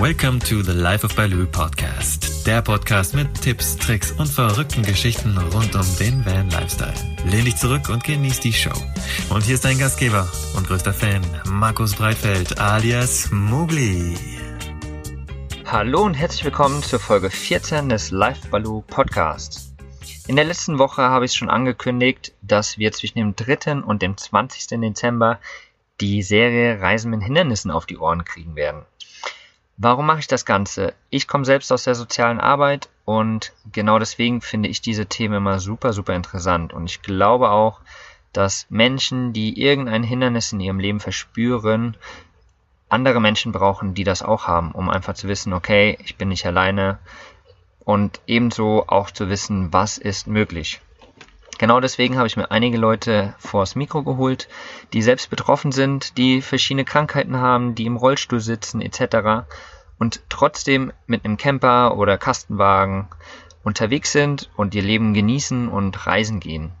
Welcome to the Life of Baloo Podcast. Der Podcast mit Tipps, Tricks und verrückten Geschichten rund um den Van Lifestyle. Lehn dich zurück und genieß die Show. Und hier ist dein Gastgeber und größter Fan, Markus Breitfeld alias Mugli. Hallo und herzlich willkommen zur Folge 14 des Life Baloo Podcasts. In der letzten Woche habe ich schon angekündigt, dass wir zwischen dem 3. und dem 20. Dezember die Serie Reisen mit Hindernissen auf die Ohren kriegen werden. Warum mache ich das Ganze? Ich komme selbst aus der sozialen Arbeit und genau deswegen finde ich diese Themen immer super, super interessant. Und ich glaube auch, dass Menschen, die irgendein Hindernis in ihrem Leben verspüren, andere Menschen brauchen, die das auch haben, um einfach zu wissen, okay, ich bin nicht alleine und ebenso auch zu wissen, was ist möglich. Genau deswegen habe ich mir einige Leute vors Mikro geholt, die selbst betroffen sind, die verschiedene Krankheiten haben, die im Rollstuhl sitzen etc. und trotzdem mit einem Camper oder Kastenwagen unterwegs sind und ihr Leben genießen und reisen gehen.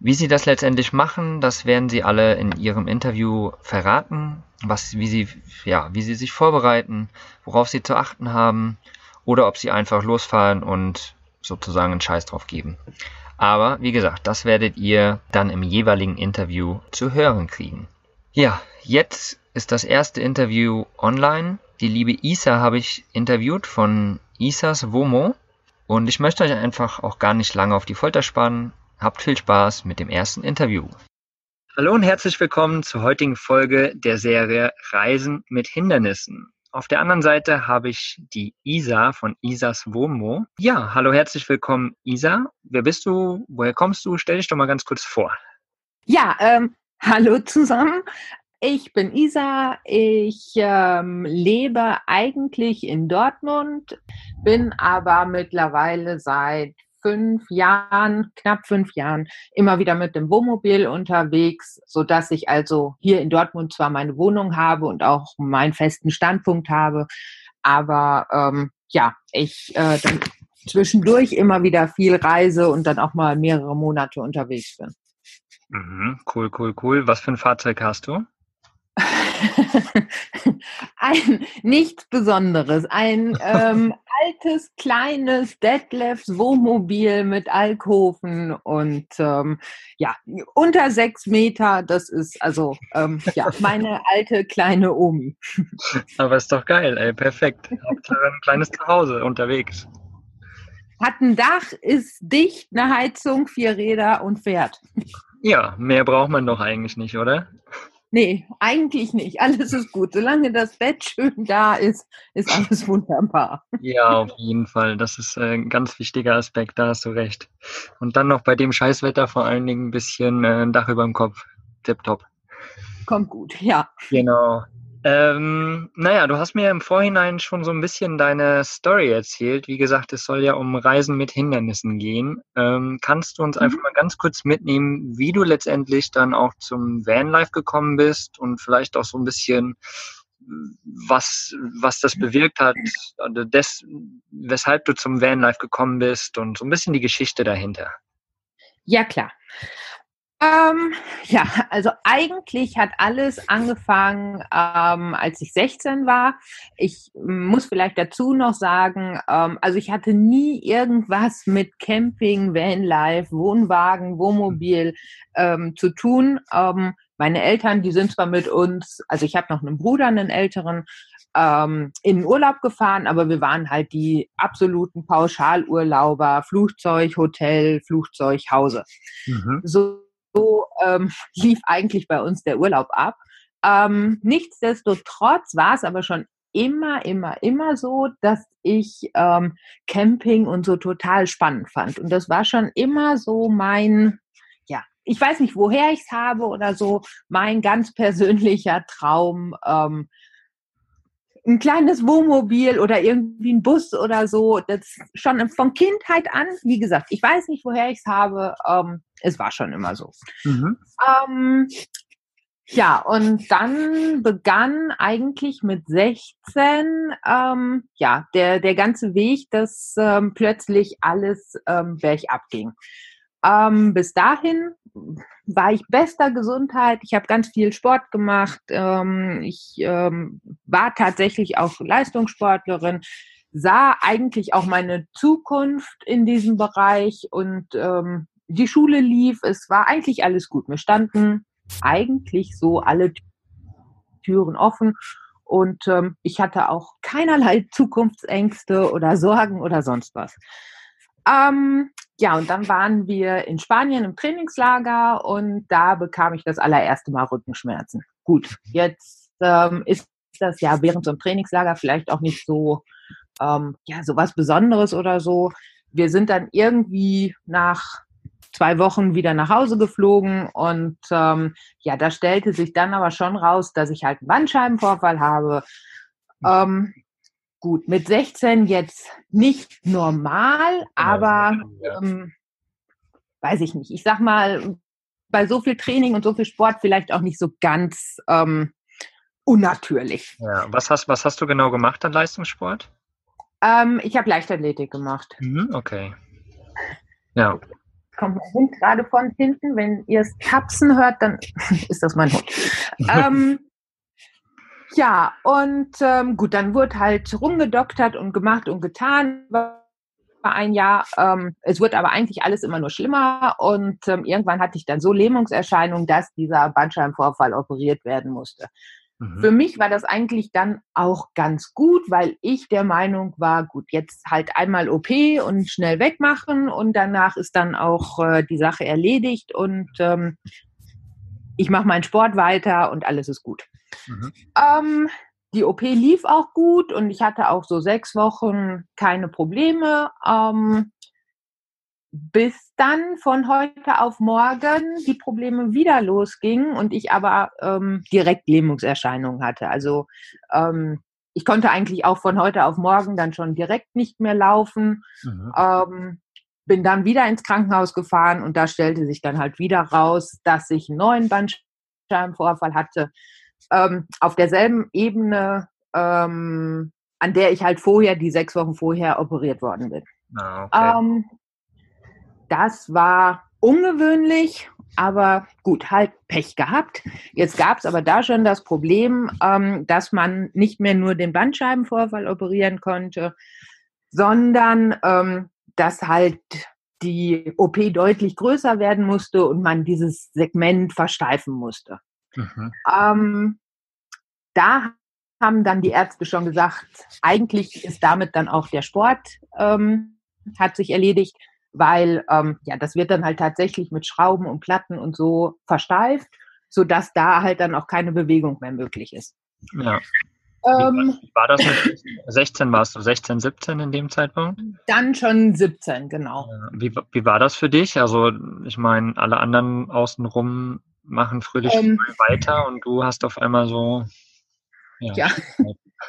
Wie sie das letztendlich machen, das werden sie alle in ihrem Interview verraten, was, wie sie, ja, wie sie sich vorbereiten, worauf sie zu achten haben oder ob sie einfach losfahren und sozusagen einen Scheiß drauf geben. Aber wie gesagt, das werdet ihr dann im jeweiligen Interview zu hören kriegen. Ja, jetzt ist das erste Interview online. Die liebe Isa habe ich interviewt von Isas Womo. Und ich möchte euch einfach auch gar nicht lange auf die Folter spannen. Habt viel Spaß mit dem ersten Interview. Hallo und herzlich willkommen zur heutigen Folge der Serie Reisen mit Hindernissen. Auf der anderen Seite habe ich die Isa von Isas Womo. Ja, hallo, herzlich willkommen, Isa. Wer bist du? Woher kommst du? Stell dich doch mal ganz kurz vor. Ja, ähm, hallo zusammen. Ich bin Isa. Ich ähm, lebe eigentlich in Dortmund, bin aber mittlerweile seit fünf Jahren, knapp fünf Jahren, immer wieder mit dem Wohnmobil unterwegs, so dass ich also hier in Dortmund zwar meine Wohnung habe und auch meinen festen Standpunkt habe, aber ähm, ja, ich äh, dann zwischendurch immer wieder viel reise und dann auch mal mehrere Monate unterwegs bin. Mhm, cool, cool, cool. Was für ein Fahrzeug hast du? ein nichts Besonderes, ein ähm, altes, kleines Detlefs Wohnmobil mit Alkoven und ähm, ja, unter sechs Meter, das ist also ähm, ja, meine alte kleine Omi. Aber ist doch geil, ey, perfekt. Hauptsache ein kleines Zuhause unterwegs. Hat ein Dach, ist dicht, eine Heizung, vier Räder und fährt. Ja, mehr braucht man doch eigentlich nicht, oder? Nee, eigentlich nicht. Alles ist gut. Solange das Bett schön da ist, ist alles wunderbar. Ja, auf jeden Fall. Das ist äh, ein ganz wichtiger Aspekt, da hast du recht. Und dann noch bei dem Scheißwetter vor allen Dingen ein bisschen äh, ein Dach über dem Kopf. Tipptopp. Kommt gut, ja. Genau. Ähm, naja, du hast mir im Vorhinein schon so ein bisschen deine Story erzählt. Wie gesagt, es soll ja um Reisen mit Hindernissen gehen. Ähm, kannst du uns mhm. einfach mal ganz kurz mitnehmen, wie du letztendlich dann auch zum Vanlife gekommen bist und vielleicht auch so ein bisschen, was, was das bewirkt hat, also des, weshalb du zum Vanlife gekommen bist und so ein bisschen die Geschichte dahinter. Ja, klar. Ähm, ja, also eigentlich hat alles angefangen, ähm, als ich 16 war. Ich muss vielleicht dazu noch sagen, ähm, also ich hatte nie irgendwas mit Camping, Vanlife, Wohnwagen, Wohnmobil ähm, zu tun. Ähm, meine Eltern, die sind zwar mit uns, also ich habe noch einen Bruder, einen älteren, ähm, in den Urlaub gefahren, aber wir waren halt die absoluten Pauschalurlauber, Flugzeug, Hotel, Flugzeug, Hause. Mhm. So so ähm, lief eigentlich bei uns der Urlaub ab. Ähm, nichtsdestotrotz war es aber schon immer, immer, immer so, dass ich ähm, Camping und so total spannend fand. Und das war schon immer so mein, ja, ich weiß nicht, woher ich es habe oder so, mein ganz persönlicher Traum, ähm, ein kleines Wohnmobil oder irgendwie ein Bus oder so, das schon von Kindheit an, wie gesagt, ich weiß nicht, woher ich es habe, ähm, es war schon immer so. Mhm. Ähm, ja, und dann begann eigentlich mit 16, ähm, ja, der, der ganze Weg, dass ähm, plötzlich alles ähm, bergab ging. Ähm, bis dahin war ich bester Gesundheit. Ich habe ganz viel Sport gemacht. Ähm, ich ähm, war tatsächlich auch Leistungssportlerin, sah eigentlich auch meine Zukunft in diesem Bereich und ähm, die Schule lief. Es war eigentlich alles gut. Mir standen eigentlich so alle Türen offen und ähm, ich hatte auch keinerlei Zukunftsängste oder Sorgen oder sonst was. Ähm, ja, und dann waren wir in Spanien im Trainingslager und da bekam ich das allererste Mal Rückenschmerzen. Gut, jetzt ähm, ist das ja während so einem Trainingslager vielleicht auch nicht so, ähm, ja, so was Besonderes oder so. Wir sind dann irgendwie nach zwei Wochen wieder nach Hause geflogen und ähm, ja, da stellte sich dann aber schon raus, dass ich halt einen Bandscheibenvorfall habe. Ähm, gut, mit 16 jetzt nicht normal, aber ähm, weiß ich nicht. Ich sag mal, bei so viel Training und so viel Sport vielleicht auch nicht so ganz ähm, unnatürlich. Ja, was hast, was hast du genau gemacht an Leistungssport? Ähm, ich habe Leichtathletik gemacht. Mhm, okay. Ja. Kommt mein Hund gerade von hinten. Wenn ihr es tapsen hört, dann ist das mein Hund. ähm, ja, und ähm, gut, dann wurde halt rumgedoktert und gemacht und getan. War ein Jahr. Ähm, es wurde aber eigentlich alles immer nur schlimmer und ähm, irgendwann hatte ich dann so Lähmungserscheinungen, dass dieser Bandscheibenvorfall operiert werden musste. Mhm. Für mich war das eigentlich dann auch ganz gut, weil ich der Meinung war, gut, jetzt halt einmal OP und schnell wegmachen und danach ist dann auch äh, die Sache erledigt und ähm, ich mache meinen Sport weiter und alles ist gut. Mhm. Ähm, die OP lief auch gut und ich hatte auch so sechs Wochen keine Probleme. Ähm, bis dann von heute auf morgen die Probleme wieder losgingen und ich aber ähm, direkt Lähmungserscheinungen hatte. Also ähm, ich konnte eigentlich auch von heute auf morgen dann schon direkt nicht mehr laufen. Mhm. Ähm, bin dann wieder ins Krankenhaus gefahren und da stellte sich dann halt wieder raus, dass ich einen neuen Bandscheibenvorfall hatte ähm, auf derselben Ebene, ähm, an der ich halt vorher, die sechs Wochen vorher operiert worden bin. Ah, okay. Das war ungewöhnlich, aber gut, halt Pech gehabt. Jetzt gab es aber da schon das Problem, ähm, dass man nicht mehr nur den Bandscheibenvorfall operieren konnte, sondern ähm, dass halt die OP deutlich größer werden musste und man dieses Segment versteifen musste. Mhm. Ähm, da haben dann die Ärzte schon gesagt, eigentlich ist damit dann auch der Sport ähm, hat sich erledigt, weil ähm, ja das wird dann halt tatsächlich mit Schrauben und Platten und so versteift, sodass da halt dann auch keine Bewegung mehr möglich ist. Ja. Ähm, wie war das mit 16 warst du 16, 17 in dem Zeitpunkt? Dann schon 17, genau. Wie, wie war das für dich? Also ich meine, alle anderen außenrum machen fröhlich ähm, weiter und du hast auf einmal so. Ja, ja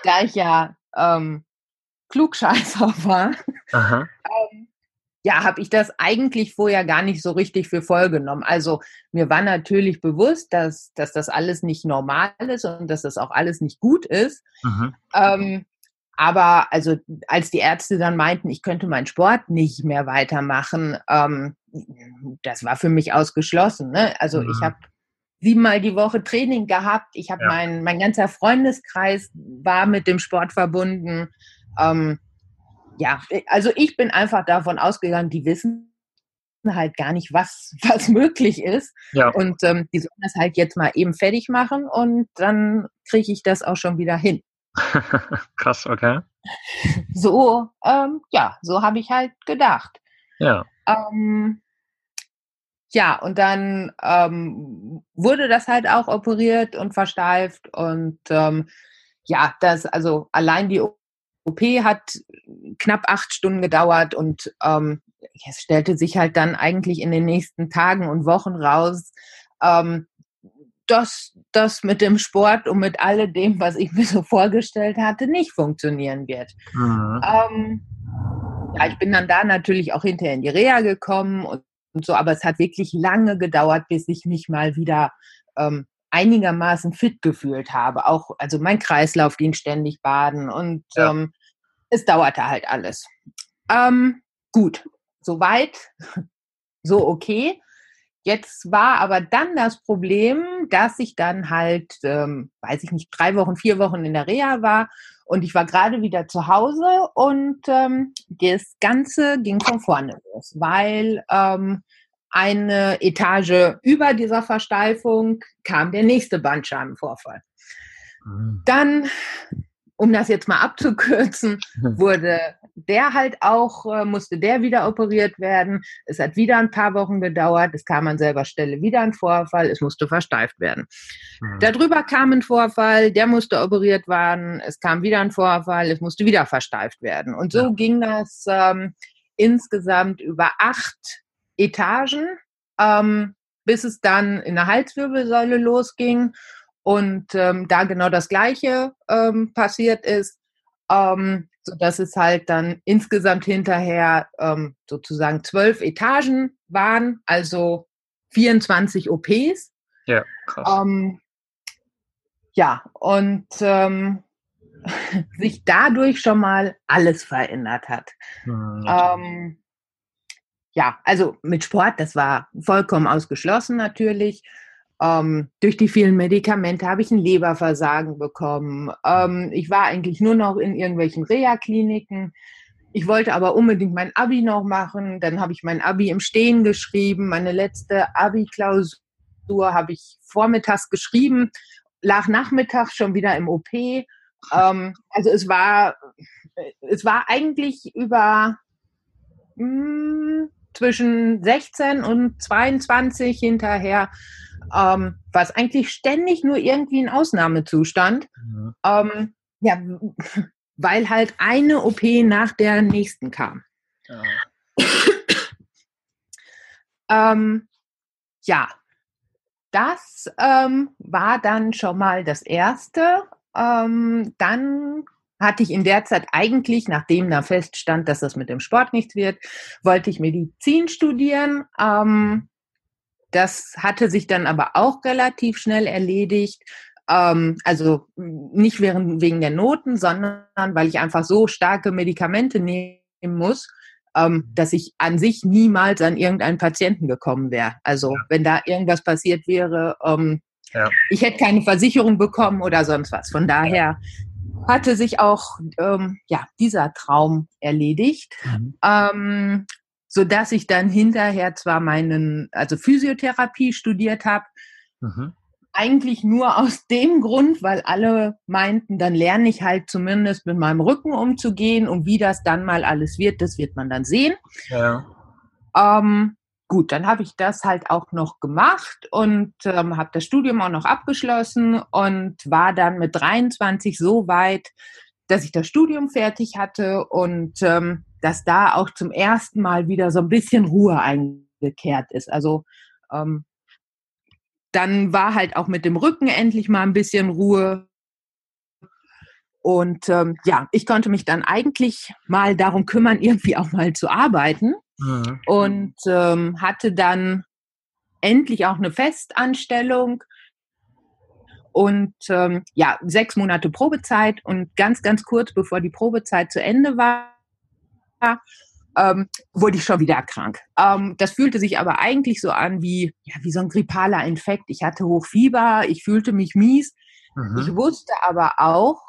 da ich ja ähm, Klugscheißer war, ähm, ja, habe ich das eigentlich vorher gar nicht so richtig für voll genommen. Also mir war natürlich bewusst, dass, dass das alles nicht normal ist und dass das auch alles nicht gut ist. Mhm. Ähm, aber also als die Ärzte dann meinten, ich könnte meinen Sport nicht mehr weitermachen, ähm, das war für mich ausgeschlossen. Ne? Also mhm. ich habe siebenmal die Woche Training gehabt. Ich habe ja. mein, mein ganzer Freundeskreis war mit dem Sport verbunden. Ähm, ja, also ich bin einfach davon ausgegangen, die wissen halt gar nicht, was, was möglich ist. Ja. Und ähm, die sollen das halt jetzt mal eben fertig machen und dann kriege ich das auch schon wieder hin. Krass, okay. So, ähm, ja, so habe ich halt gedacht. Ja. Ähm, ja, und dann ähm, wurde das halt auch operiert und versteift und ähm, ja, das, also allein die OP hat knapp acht Stunden gedauert und ähm, es stellte sich halt dann eigentlich in den nächsten Tagen und Wochen raus, ähm, dass das mit dem Sport und mit alledem, was ich mir so vorgestellt hatte, nicht funktionieren wird. Mhm. Ähm, ja, ich bin dann da natürlich auch hinterher in die Reha gekommen und, und so, aber es hat wirklich lange gedauert, bis ich mich mal wieder ähm, einigermaßen fit gefühlt habe. Auch, also mein Kreislauf ging ständig baden und ja. ähm, es dauerte halt alles. Ähm, gut, soweit so okay. Jetzt war aber dann das Problem, dass ich dann halt, ähm, weiß ich nicht, drei Wochen, vier Wochen in der Reha war und ich war gerade wieder zu Hause und ähm, das Ganze ging von vorne los, weil ähm, eine Etage über dieser Versteifung kam der nächste Bandscheibenvorfall. Mhm. Dann, um das jetzt mal abzukürzen, wurde der halt auch, äh, musste der wieder operiert werden. Es hat wieder ein paar Wochen gedauert. Es kam an selber Stelle wieder ein Vorfall. Es musste versteift werden. Mhm. Darüber kam ein Vorfall. Der musste operiert werden. Es kam wieder ein Vorfall. Es musste wieder versteift werden. Und so ja. ging das ähm, insgesamt über acht Etagen, ähm, bis es dann in der Halswirbelsäule losging. Und ähm, da genau das Gleiche ähm, passiert ist, ähm, so dass es halt dann insgesamt hinterher ähm, sozusagen zwölf Etagen waren, also 24 OPs. Ja, krass. Ähm, ja, und ähm, sich dadurch schon mal alles verändert hat. Mhm, ja, also mit Sport, das war vollkommen ausgeschlossen natürlich. Ähm, durch die vielen Medikamente habe ich ein Leberversagen bekommen. Ähm, ich war eigentlich nur noch in irgendwelchen Reha-Kliniken. Ich wollte aber unbedingt mein Abi noch machen. Dann habe ich mein Abi im Stehen geschrieben. Meine letzte Abi-Klausur habe ich vormittags geschrieben, lag nachmittags schon wieder im OP. Ähm, also es war, es war eigentlich über mh, hm, zwischen 16 und 22 hinterher ähm, war es eigentlich ständig nur irgendwie ein Ausnahmezustand. Mhm. Ähm, ja, weil halt eine OP nach der nächsten kam. Ja, ähm, ja das ähm, war dann schon mal das Erste. Ähm, dann hatte ich in der Zeit eigentlich, nachdem da feststand, dass das mit dem Sport nichts wird, wollte ich Medizin studieren. Ähm, das hatte sich dann aber auch relativ schnell erledigt. Ähm, also nicht während, wegen der Noten, sondern weil ich einfach so starke Medikamente nehmen muss, ähm, dass ich an sich niemals an irgendeinen Patienten gekommen wäre. Also ja. wenn da irgendwas passiert wäre, ähm, ja. ich hätte keine Versicherung bekommen oder sonst was. Von daher hatte sich auch ähm, ja, dieser Traum erledigt. Mhm. Ähm, so dass ich dann hinterher zwar meinen, also Physiotherapie studiert habe, mhm. eigentlich nur aus dem Grund, weil alle meinten, dann lerne ich halt zumindest mit meinem Rücken umzugehen und wie das dann mal alles wird, das wird man dann sehen. Ja. Ähm, gut, dann habe ich das halt auch noch gemacht und ähm, habe das Studium auch noch abgeschlossen und war dann mit 23 so weit, dass ich das Studium fertig hatte und ähm, dass da auch zum ersten Mal wieder so ein bisschen Ruhe eingekehrt ist. Also ähm, dann war halt auch mit dem Rücken endlich mal ein bisschen Ruhe. Und ähm, ja, ich konnte mich dann eigentlich mal darum kümmern, irgendwie auch mal zu arbeiten. Mhm. Und ähm, hatte dann endlich auch eine Festanstellung und ähm, ja, sechs Monate Probezeit und ganz, ganz kurz bevor die Probezeit zu Ende war, ähm, wurde ich schon wieder krank. Ähm, das fühlte sich aber eigentlich so an wie, ja, wie so ein grippaler Infekt. Ich hatte Hochfieber, ich fühlte mich mies. Mhm. Ich wusste aber auch,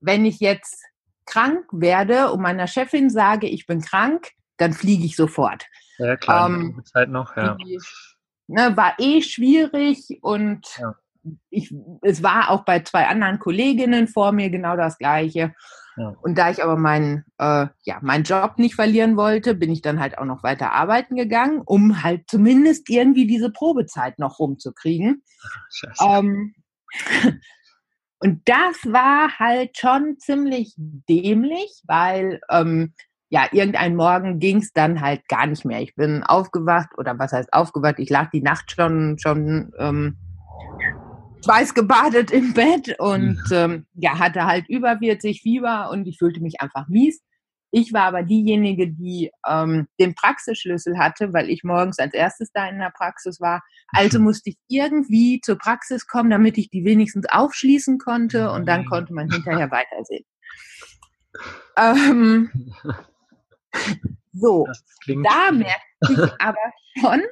wenn ich jetzt krank werde und meiner Chefin sage, ich bin krank, dann fliege ich sofort. Ja, klar, ähm, Zeit noch, ja. Die, ne, war eh schwierig und ja. ich, es war auch bei zwei anderen Kolleginnen vor mir genau das Gleiche. Und da ich aber meinen äh, ja, meinen Job nicht verlieren wollte, bin ich dann halt auch noch weiter arbeiten gegangen, um halt zumindest irgendwie diese Probezeit noch rumzukriegen. Ähm, und das war halt schon ziemlich dämlich, weil ähm, ja, irgendein Morgen ging es dann halt gar nicht mehr. Ich bin aufgewacht oder was heißt aufgewacht? Ich lag die Nacht schon schon ähm, schweißgebadet im Bett und ähm, ja, hatte halt über 40 Fieber und ich fühlte mich einfach mies. Ich war aber diejenige, die ähm, den Praxisschlüssel hatte, weil ich morgens als erstes da in der Praxis war. Also musste ich irgendwie zur Praxis kommen, damit ich die wenigstens aufschließen konnte und dann konnte man hinterher weitersehen. Ähm, So, da merkte ich aber schon,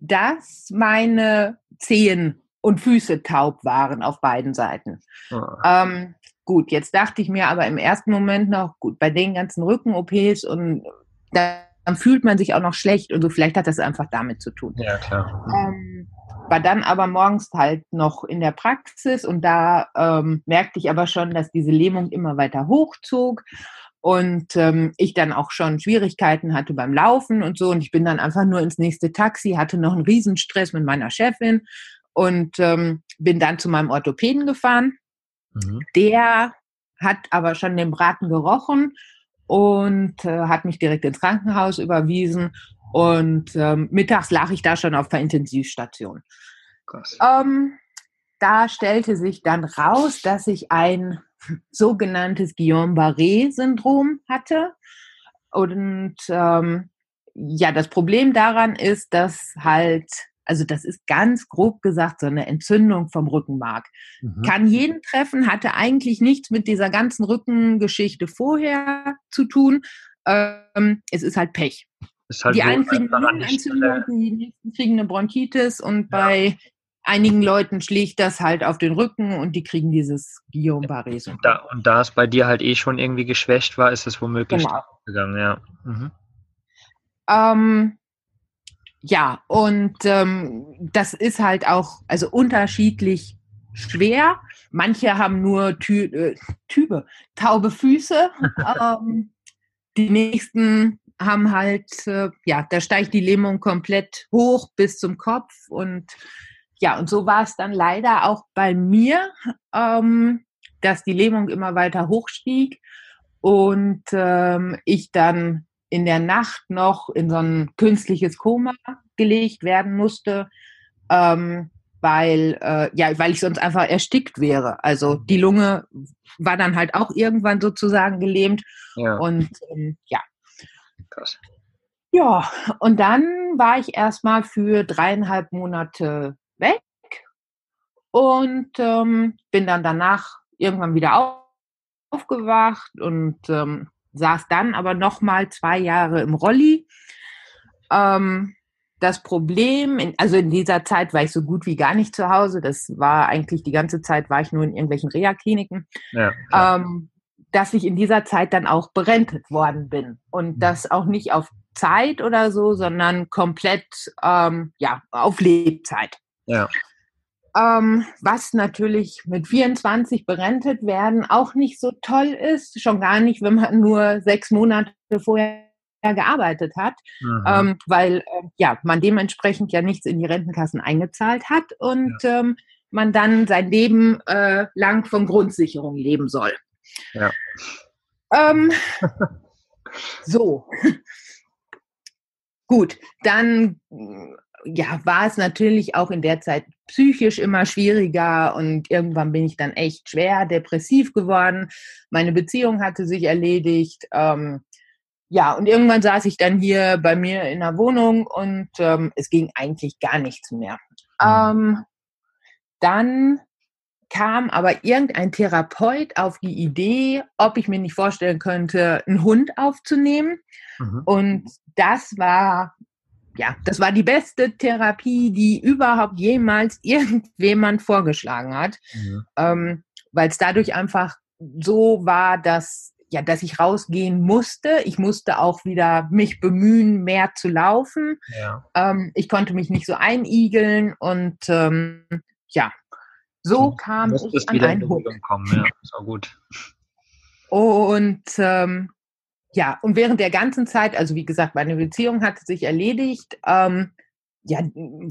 dass meine Zehen und Füße taub waren auf beiden Seiten. Oh. Ähm, gut, jetzt dachte ich mir aber im ersten Moment noch, gut, bei den ganzen Rücken-OPs und dann fühlt man sich auch noch schlecht und so, vielleicht hat das einfach damit zu tun. Ja, klar. Ähm, war dann aber morgens halt noch in der Praxis und da ähm, merkte ich aber schon, dass diese Lähmung immer weiter hochzog und ähm, ich dann auch schon Schwierigkeiten hatte beim Laufen und so und ich bin dann einfach nur ins nächste Taxi, hatte noch einen Riesenstress mit meiner Chefin und ähm, bin dann zu meinem Orthopäden gefahren. Mhm. Der hat aber schon den Braten gerochen und äh, hat mich direkt ins Krankenhaus überwiesen und ähm, mittags lag ich da schon auf der Intensivstation. Ähm, da stellte sich dann raus, dass ich ein sogenanntes Guillain-Barré-Syndrom hatte. Und ähm, ja, das Problem daran ist, dass halt, also das ist ganz grob gesagt so eine Entzündung vom Rückenmark. Mhm. Kann jeden treffen, hatte eigentlich nichts mit dieser ganzen Rückengeschichte vorher zu tun. Ähm, es ist halt Pech. Ist halt die einen kriegen Lungenentzündung, die nächsten kriegen eine Bronchitis und ja. bei einigen Leuten schlägt das halt auf den Rücken und die kriegen dieses Guillain-Barré. Und da, und da es bei dir halt eh schon irgendwie geschwächt war, ist es womöglich genau. gegangen, ja. Mhm. Ähm, ja, und ähm, das ist halt auch also unterschiedlich schwer. Manche haben nur Tü äh, Tübe, taube Füße. ähm, die nächsten haben halt, äh, ja, da steigt die Lähmung komplett hoch bis zum Kopf und ja, und so war es dann leider auch bei mir, ähm, dass die Lähmung immer weiter hochstieg und ähm, ich dann in der Nacht noch in so ein künstliches Koma gelegt werden musste, ähm, weil, äh, ja, weil ich sonst einfach erstickt wäre. Also die Lunge war dann halt auch irgendwann sozusagen gelähmt. Ja. Und ähm, ja. Krass. Ja, und dann war ich erstmal für dreieinhalb Monate weg und ähm, bin dann danach irgendwann wieder auf, aufgewacht und ähm, saß dann aber noch mal zwei Jahre im Rolli. Ähm, das Problem, in, also in dieser Zeit war ich so gut wie gar nicht zu Hause. Das war eigentlich die ganze Zeit, war ich nur in irgendwelchen Reha-Kliniken. Ja, ähm, dass ich in dieser Zeit dann auch berentet worden bin. Und mhm. das auch nicht auf Zeit oder so, sondern komplett ähm, ja, auf Lebzeit. Ja. Ähm, was natürlich mit 24 berentet werden auch nicht so toll ist, schon gar nicht, wenn man nur sechs Monate vorher gearbeitet hat, ähm, weil äh, ja man dementsprechend ja nichts in die Rentenkassen eingezahlt hat und ja. ähm, man dann sein Leben äh, lang von Grundsicherung leben soll. Ja. Ähm, so. Gut, dann ja, war es natürlich auch in der Zeit psychisch immer schwieriger und irgendwann bin ich dann echt schwer depressiv geworden. Meine Beziehung hatte sich erledigt. Ähm, ja, und irgendwann saß ich dann hier bei mir in der Wohnung und ähm, es ging eigentlich gar nichts mehr. Mhm. Ähm, dann kam aber irgendein Therapeut auf die Idee, ob ich mir nicht vorstellen könnte, einen Hund aufzunehmen. Mhm. Und das war ja, das war die beste Therapie, die überhaupt jemals irgendjemand vorgeschlagen hat, mhm. ähm, weil es dadurch einfach so war, dass ja, dass ich rausgehen musste. Ich musste auch wieder mich bemühen, mehr zu laufen. Ja. Ähm, ich konnte mich nicht so einigeln und ähm, ja, so du kam ich an einen. Kommen. Ja, gut. Und ähm, ja, und während der ganzen Zeit, also wie gesagt, meine Beziehung hat sich erledigt. Ähm, ja,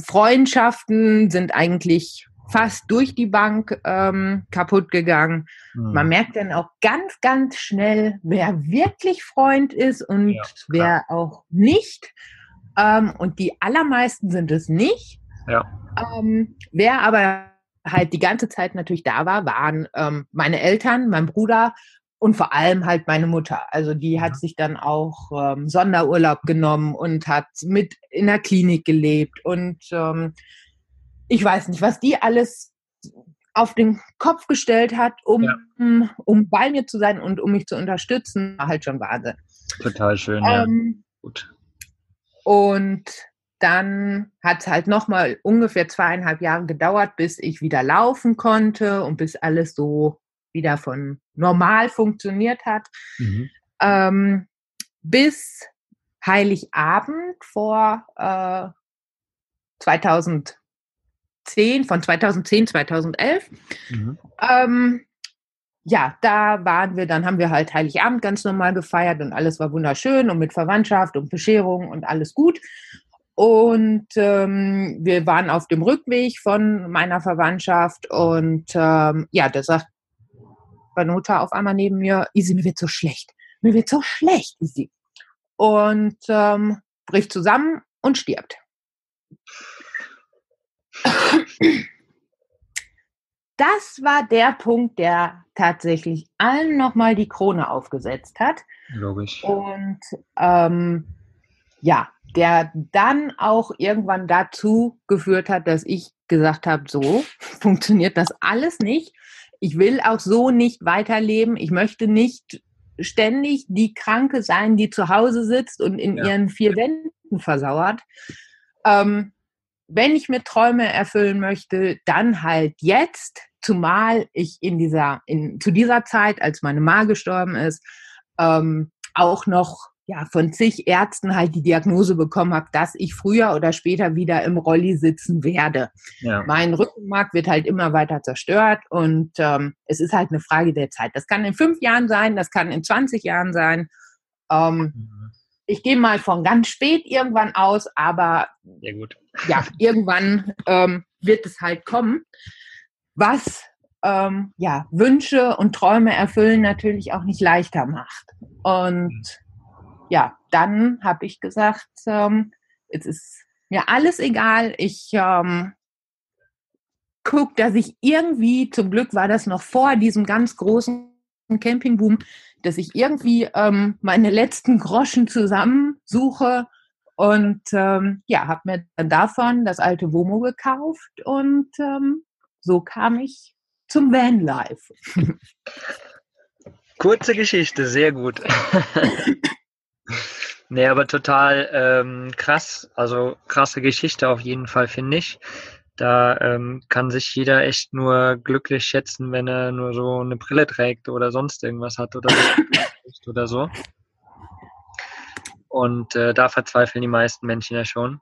Freundschaften sind eigentlich fast durch die Bank ähm, kaputt gegangen. Mhm. Man merkt dann auch ganz, ganz schnell, wer wirklich Freund ist und ja, wer auch nicht. Ähm, und die allermeisten sind es nicht. Ja. Ähm, wer aber halt die ganze Zeit natürlich da war, waren ähm, meine Eltern, mein Bruder und vor allem halt meine Mutter. Also die hat sich dann auch ähm, Sonderurlaub genommen und hat mit in der Klinik gelebt. Und ähm, ich weiß nicht, was die alles auf den Kopf gestellt hat, um, ja. um bei mir zu sein und um mich zu unterstützen, war halt schon Wahnsinn. Total schön. Ähm, gut. Und dann hat es halt nochmal ungefähr zweieinhalb Jahre gedauert, bis ich wieder laufen konnte und bis alles so wieder von normal funktioniert hat. Mhm. Ähm, bis Heiligabend vor äh, 2010, von 2010, 2011. Mhm. Ähm, ja, da waren wir, dann haben wir halt Heiligabend ganz normal gefeiert und alles war wunderschön und mit Verwandtschaft und Bescherung und alles gut. Und ähm, wir waren auf dem Rückweg von meiner Verwandtschaft und ähm, ja, da sagt Banuta auf einmal neben mir, Isi, mir wird so schlecht. Mir wird so schlecht, Isi. Und ähm, bricht zusammen und stirbt. Das war der Punkt, der tatsächlich allen nochmal die Krone aufgesetzt hat. Logisch. Und ähm, ja, der dann auch irgendwann dazu geführt hat, dass ich gesagt habe, so funktioniert das alles nicht. Ich will auch so nicht weiterleben. Ich möchte nicht ständig die Kranke sein, die zu Hause sitzt und in ja. ihren vier Wänden versauert. Ähm, wenn ich mir Träume erfüllen möchte, dann halt jetzt, zumal ich in dieser, in, zu dieser Zeit, als meine Ma gestorben ist, ähm, auch noch ja, von zig Ärzten halt die Diagnose bekommen habe, dass ich früher oder später wieder im Rolli sitzen werde. Ja. Mein Rückenmark wird halt immer weiter zerstört und ähm, es ist halt eine Frage der Zeit. Das kann in fünf Jahren sein, das kann in 20 Jahren sein. Ähm, mhm. Ich gehe mal von ganz spät irgendwann aus, aber ja, irgendwann ähm, wird es halt kommen. Was ähm, ja, Wünsche und Träume erfüllen natürlich auch nicht leichter macht. Und mhm ja, dann habe ich gesagt, ähm, es ist mir alles egal. Ich ähm, gucke, dass ich irgendwie, zum Glück war das noch vor diesem ganz großen Campingboom, dass ich irgendwie ähm, meine letzten Groschen zusammensuche und ähm, ja, habe mir dann davon das alte Womo gekauft und ähm, so kam ich zum Vanlife. Kurze Geschichte, sehr gut. Nee, aber total ähm, krass. Also krasse Geschichte auf jeden Fall, finde ich. Da ähm, kann sich jeder echt nur glücklich schätzen, wenn er nur so eine Brille trägt oder sonst irgendwas hat oder so. oder so. Und äh, da verzweifeln die meisten Menschen ja schon.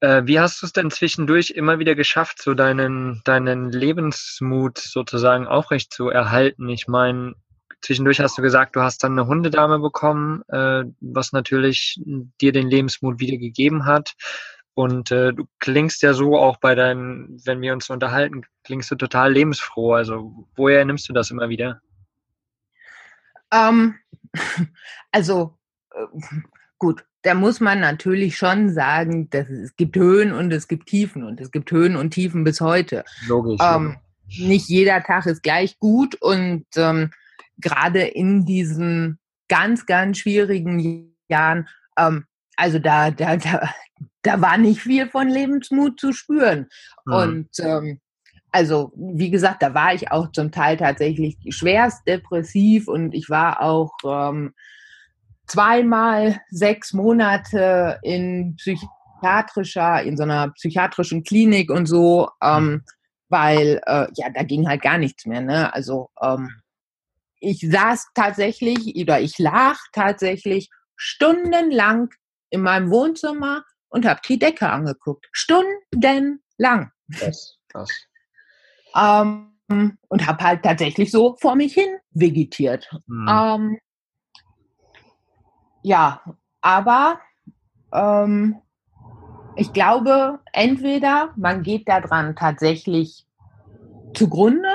Äh, wie hast du es denn zwischendurch immer wieder geschafft, so deinen, deinen Lebensmut sozusagen aufrecht zu erhalten? Ich meine, Zwischendurch hast du gesagt, du hast dann eine Hundedame bekommen, äh, was natürlich dir den Lebensmut wieder gegeben hat. Und äh, du klingst ja so auch bei deinen, wenn wir uns unterhalten, klingst du total lebensfroh. Also woher nimmst du das immer wieder? Ähm, also äh, gut, da muss man natürlich schon sagen, dass es gibt Höhen und es gibt Tiefen und es gibt Höhen und Tiefen bis heute. Logisch. Ähm, nicht jeder Tag ist gleich gut und ähm, gerade in diesen ganz, ganz schwierigen Jahren, ähm, also da, da, da, da war nicht viel von Lebensmut zu spüren. Mhm. Und ähm, also, wie gesagt, da war ich auch zum Teil tatsächlich schwerst depressiv und ich war auch ähm, zweimal sechs Monate in psychiatrischer, in so einer psychiatrischen Klinik und so, ähm, mhm. weil äh, ja, da ging halt gar nichts mehr. Ne? Also ähm, ich saß tatsächlich oder ich lag tatsächlich stundenlang in meinem Wohnzimmer und habe die Decke angeguckt. Stundenlang. Krass, krass. Ähm, und habe halt tatsächlich so vor mich hin vegetiert. Mhm. Ähm, ja, aber ähm, ich glaube, entweder man geht daran tatsächlich zugrunde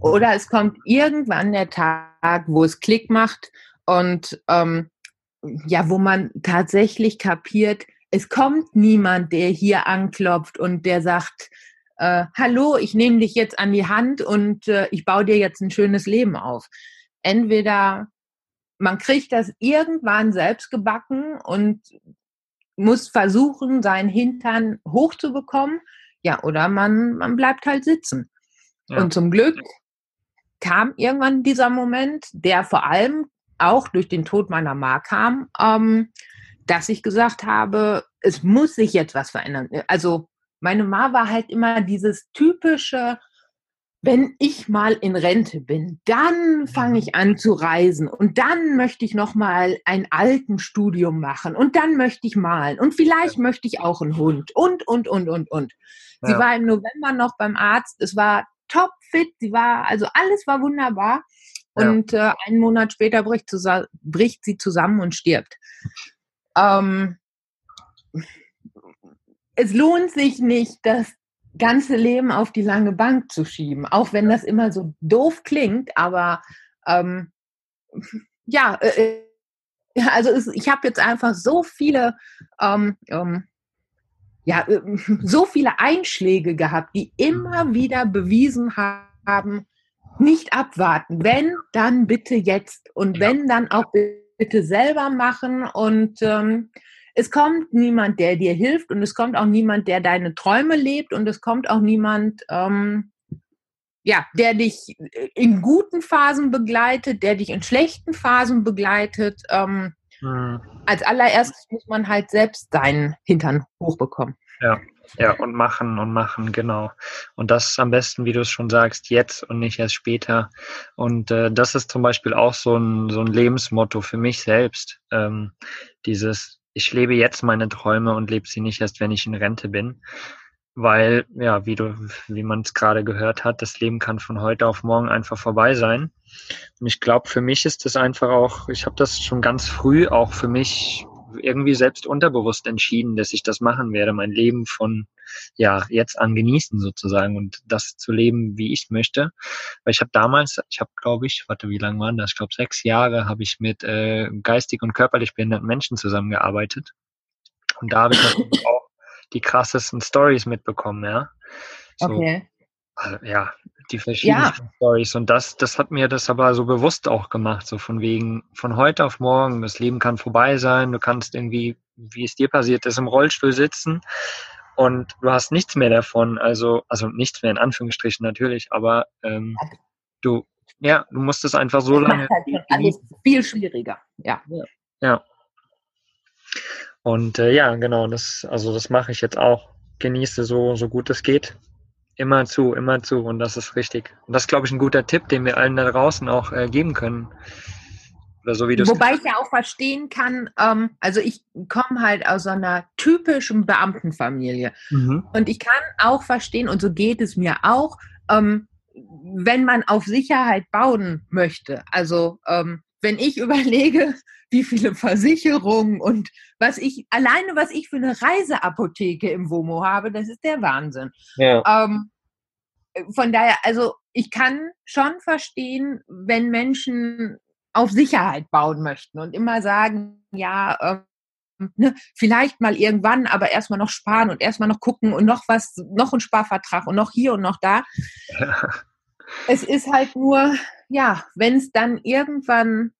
oder es kommt irgendwann der Tag, wo es Klick macht und ähm, ja, wo man tatsächlich kapiert, es kommt niemand, der hier anklopft und der sagt, äh, hallo, ich nehme dich jetzt an die Hand und äh, ich baue dir jetzt ein schönes Leben auf. Entweder man kriegt das irgendwann selbst gebacken und muss versuchen, seinen Hintern hochzubekommen, ja, oder man, man bleibt halt sitzen. Ja. Und zum Glück kam irgendwann dieser Moment, der vor allem auch durch den Tod meiner Ma kam, ähm, dass ich gesagt habe, es muss sich jetzt was verändern. Also meine Ma war halt immer dieses typische, wenn ich mal in Rente bin, dann fange ich an zu reisen und dann möchte ich noch mal ein Altenstudium machen und dann möchte ich malen und vielleicht ja. möchte ich auch einen Hund und und und und und. Sie ja. war im November noch beim Arzt. Es war top fit. Sie war also alles war wunderbar und ja. äh, einen Monat später bricht, bricht, sie zusammen und stirbt. Ähm, es lohnt sich nicht, das ganze Leben auf die lange Bank zu schieben, auch wenn das immer so doof klingt, aber ähm, ja, äh, äh also es, ich habe jetzt einfach so viele, ähm, ähm, ja, äh, so viele Einschläge gehabt, die immer wieder bewiesen haben, nicht abwarten. Wenn, dann bitte jetzt und ja. wenn, dann auch bitte selber machen und ähm, es kommt niemand, der dir hilft und es kommt auch niemand, der deine Träume lebt und es kommt auch niemand, ähm, ja, der dich in guten Phasen begleitet, der dich in schlechten Phasen begleitet. Ähm, hm. Als allererstes muss man halt selbst seinen Hintern hochbekommen. Ja, ja, und machen und machen, genau. Und das am besten, wie du es schon sagst, jetzt und nicht erst später. Und äh, das ist zum Beispiel auch so ein, so ein Lebensmotto für mich selbst. Ähm, dieses, ich lebe jetzt meine Träume und lebe sie nicht erst, wenn ich in Rente bin. Weil, ja, wie du, wie man es gerade gehört hat, das Leben kann von heute auf morgen einfach vorbei sein. Und ich glaube, für mich ist es einfach auch, ich habe das schon ganz früh auch für mich irgendwie selbst unterbewusst entschieden, dass ich das machen werde, mein Leben von ja jetzt an genießen sozusagen und das zu leben, wie ich möchte. Weil ich habe damals, ich habe glaube ich, warte, wie lange waren das? Ich glaube sechs Jahre habe ich mit äh, geistig und körperlich behinderten Menschen zusammengearbeitet und da habe ich natürlich auch die krassesten Stories mitbekommen, ja. So, okay. Äh, ja, die verschiedensten ja. Stories. Und das, das hat mir das aber so bewusst auch gemacht, so von wegen, von heute auf morgen, das Leben kann vorbei sein, du kannst irgendwie, wie es dir passiert ist, im Rollstuhl sitzen und du hast nichts mehr davon, also, also nichts mehr in Anführungsstrichen natürlich, aber ähm, du, ja, du musst es einfach so das lange. Macht halt alles viel schwieriger, ja. Ja. ja. Und äh, ja, genau, das, also das mache ich jetzt auch. Genieße so, so gut es geht. Immer zu, immer zu. Und das ist richtig. Und das ist, glaube ich, ein guter Tipp, den wir allen da draußen auch äh, geben können. Oder so wie du Wobei ich ja auch verstehen kann, ähm, also ich komme halt aus so einer typischen Beamtenfamilie. Mhm. Und ich kann auch verstehen, und so geht es mir auch, ähm, wenn man auf Sicherheit bauen möchte. Also ähm, wenn ich überlege, wie viele Versicherungen und was ich, alleine was ich für eine Reiseapotheke im WOMO habe, das ist der Wahnsinn. Ja. Ähm, von daher, also ich kann schon verstehen, wenn Menschen auf Sicherheit bauen möchten und immer sagen, ja, ähm, ne, vielleicht mal irgendwann, aber erstmal noch sparen und erstmal noch gucken und noch was, noch ein Sparvertrag und noch hier und noch da. Ja. Es ist halt nur, ja, wenn es dann irgendwann